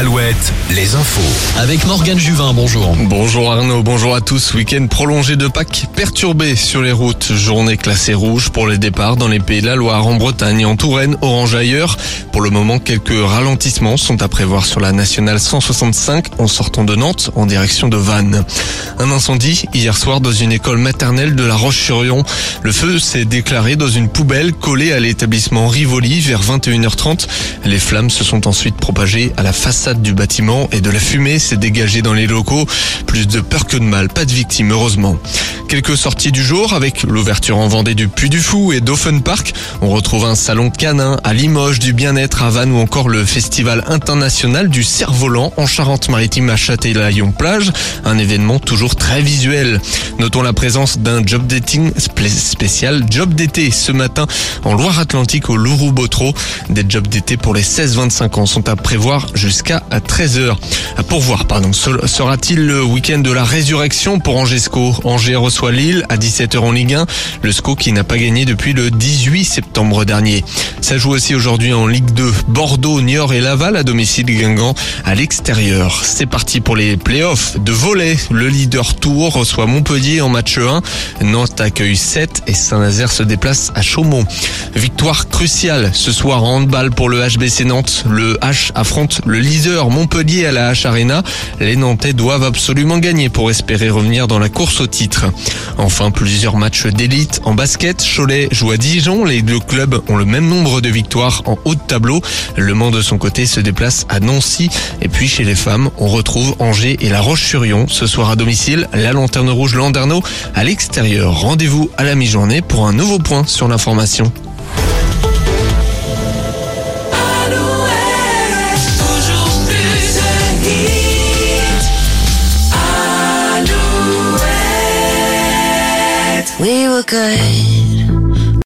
Alouette, les infos. Avec Morgane Juvin, bonjour. Bonjour Arnaud, bonjour à tous. Week-end prolongé de Pâques perturbé sur les routes. Journée classée rouge pour les départs dans les pays de la Loire, en Bretagne, en Touraine, orange ailleurs. Pour le moment, quelques ralentissements sont à prévoir sur la nationale 165 en sortant de Nantes en direction de Vannes. Un incendie hier soir dans une école maternelle de la Roche-sur-Yon. Le feu s'est déclaré dans une poubelle collée à l'établissement Rivoli vers 21h30. Les flammes se sont ensuite propagées à la façade du bâtiment et de la fumée s'est dégagée dans les locaux. Plus de peur que de mal, pas de victimes heureusement. Quelques sorties du jour avec l'ouverture en Vendée du Puy du Fou et d'Offen Park. On retrouve un salon canin à Limoges, du bien-être à Vannes ou encore le festival international du cerf-volant en Charente-Maritime à Châtelaillon-Plage. Un événement toujours très visuel. Notons la présence d'un job dating spécial job d'été ce matin en Loire-Atlantique au Lourou-Botro. Des jobs d'été pour les 16-25 ans sont à prévoir jusqu'à 13h. Pour voir, pardon, sera-t-il le week-end de la résurrection pour Angesco Angers reçoit Lille à 17h en Ligue 1. Le SCO qui n'a pas gagné depuis le 18 septembre dernier. Ça joue aussi aujourd'hui en Ligue 2. Bordeaux, Niort et Laval à domicile Guingamp à l'extérieur. C'est parti pour les playoffs de volet. Le leader Tour reçoit Montpellier en match 1. Nantes accueille 7 et Saint-Nazaire se déplace à Chaumont. Victoire cruciale ce soir en handball pour le HBC Nantes. Le H affronte le leader Montpellier à la H Arena. Les Nantais doivent absolument gagner pour espérer revenir dans la course au titre. Enfin, plusieurs matchs d'élite en basket. Cholet joue à Dijon. Les deux clubs ont le même nombre de victoires en haut de tableau. Le Mans de son côté se déplace à Nancy. Et puis chez les femmes, on retrouve Angers et La Roche-sur-Yon. Ce soir à domicile, la Lanterne Rouge Landerneau à l'extérieur. Rendez-vous à la mi-journée pour un nouveau point sur l'information. We were good